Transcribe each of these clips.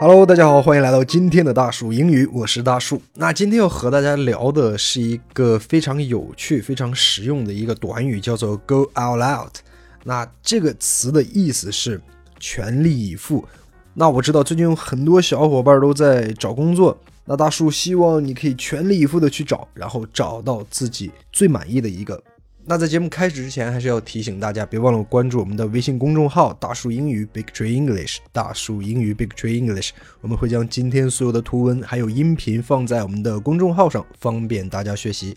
Hello，大家好，欢迎来到今天的大树英语，我是大树。那今天要和大家聊的是一个非常有趣、非常实用的一个短语，叫做 “go all out”。那这个词的意思是全力以赴。那我知道最近有很多小伙伴都在找工作，那大树希望你可以全力以赴的去找，然后找到自己最满意的一个。那在节目开始之前，还是要提醒大家，别忘了关注我们的微信公众号“大树英语 Big Tree English”。大树英语 Big Tree English，我们会将今天所有的图文还有音频放在我们的公众号上，方便大家学习。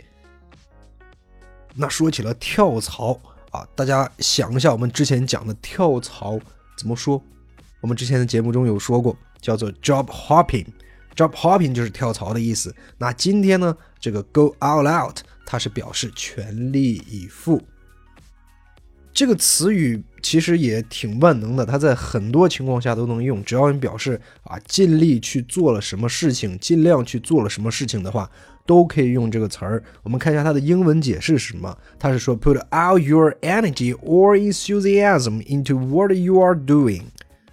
那说起了跳槽啊，大家想一下，我们之前讲的跳槽怎么说？我们之前的节目中有说过，叫做 job hopping。job hopping 就是跳槽的意思。那今天呢，这个 go all out。它是表示全力以赴，这个词语其实也挺万能的，它在很多情况下都能用。只要你表示啊尽力去做了什么事情，尽量去做了什么事情的话，都可以用这个词儿。我们看一下它的英文解释是什么？它是说 put all your energy or enthusiasm into what you are doing。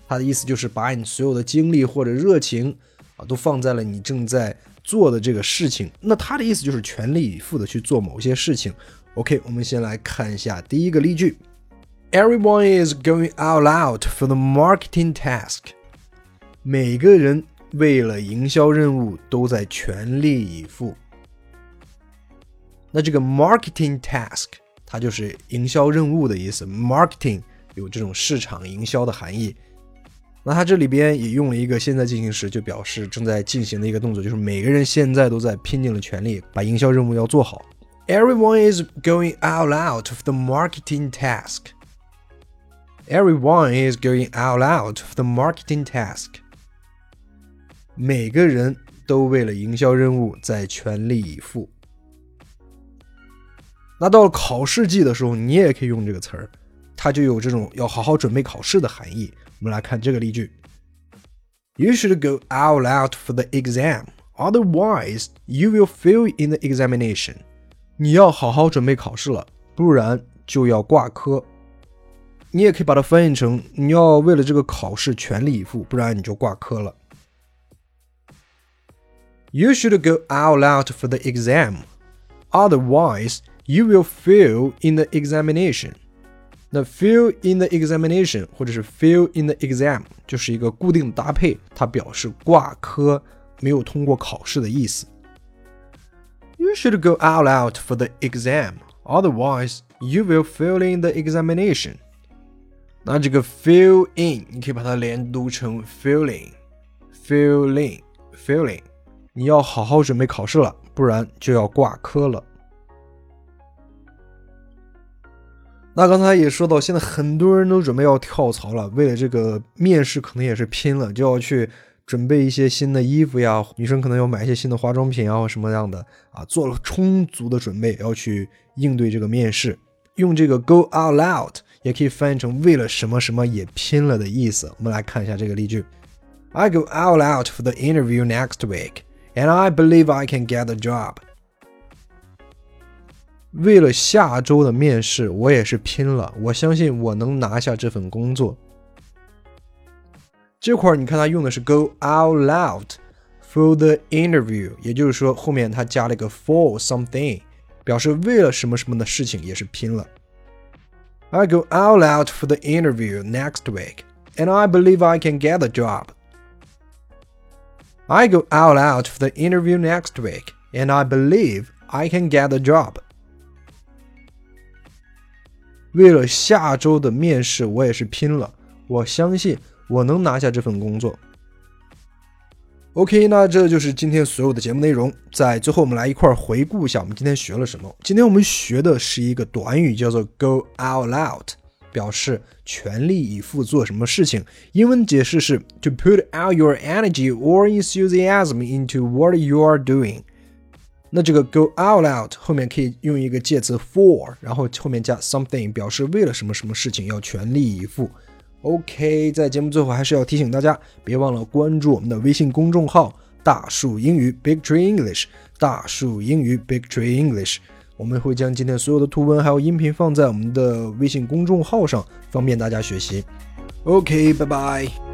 它的意思就是把你所有的精力或者热情啊都放在了你正在。做的这个事情，那他的意思就是全力以赴的去做某些事情。OK，我们先来看一下第一个例句：Everyone is going all out for the marketing task。每个人为了营销任务都在全力以赴。那这个 marketing task 它就是营销任务的意思，marketing 有这种市场营销的含义。那它这里边也用了一个现在进行时，就表示正在进行的一个动作，就是每个人现在都在拼尽了全力把营销任务要做好。Everyone is going all out of the marketing task. Everyone is going all out of the marketing task. 每个人都为了营销任务在全力以赴。那到了考试季的时候，你也可以用这个词儿，它就有这种要好好准备考试的含义。我们来看这个例句：You should go all out for the exam, otherwise you will fail in the examination。你要好好准备考试了，不然就要挂科。你也可以把它翻译成：你要为了这个考试全力以赴，不然你就挂科了。You should go all out for the exam, otherwise you will fail in the examination. 那 fail in the examination 或者是 fail in the exam 就是一个固定搭配，它表示挂科、没有通过考试的意思。You should go all out for the exam, otherwise you will fail in the examination。那这个 fill in 你可以把它连读成 filling，filling，filling。你要好好准备考试了，不然就要挂科了。 那刚才也说到，现在很多人都准备要跳槽了，为了这个面试可能也是拼了，就要去准备一些新的衣服呀，女生可能要买一些新的化妆品啊，什么样的啊，做了充足的准备要去应对这个面试。用这个 go all out 也可以翻译成为了什么什么也拼了的意思。我们来看一下这个例句：I go all out for the interview next week, and I believe I can get the job. 为了下周的面试，我也是拼了。我相信我能拿下这份工作。这块儿你看，他用的是 go out loud for the interview，也就是说后面他加了一个 for something，表示为了什么什么的事情也是拼了。I go out loud for the interview next week, and I believe I can get the job. I go out loud for the interview next week, and I believe I can get the job. 为了下周的面试，我也是拼了。我相信我能拿下这份工作。OK，那这就是今天所有的节目内容。在最后，我们来一块儿回顾一下我们今天学了什么。今天我们学的是一个短语，叫做 “go all out”，表示全力以赴做什么事情。英文解释是 “to put all your energy or enthusiasm into what you are doing”。那这个 go all out 后面可以用一个介词 for，然后后面加 something，表示为了什么什么事情要全力以赴。OK，在节目最后还是要提醒大家，别忘了关注我们的微信公众号“大树英语 Big Tree English”，大树英语 Big Tree English。我们会将今天所有的图文还有音频放在我们的微信公众号上，方便大家学习。OK，拜拜。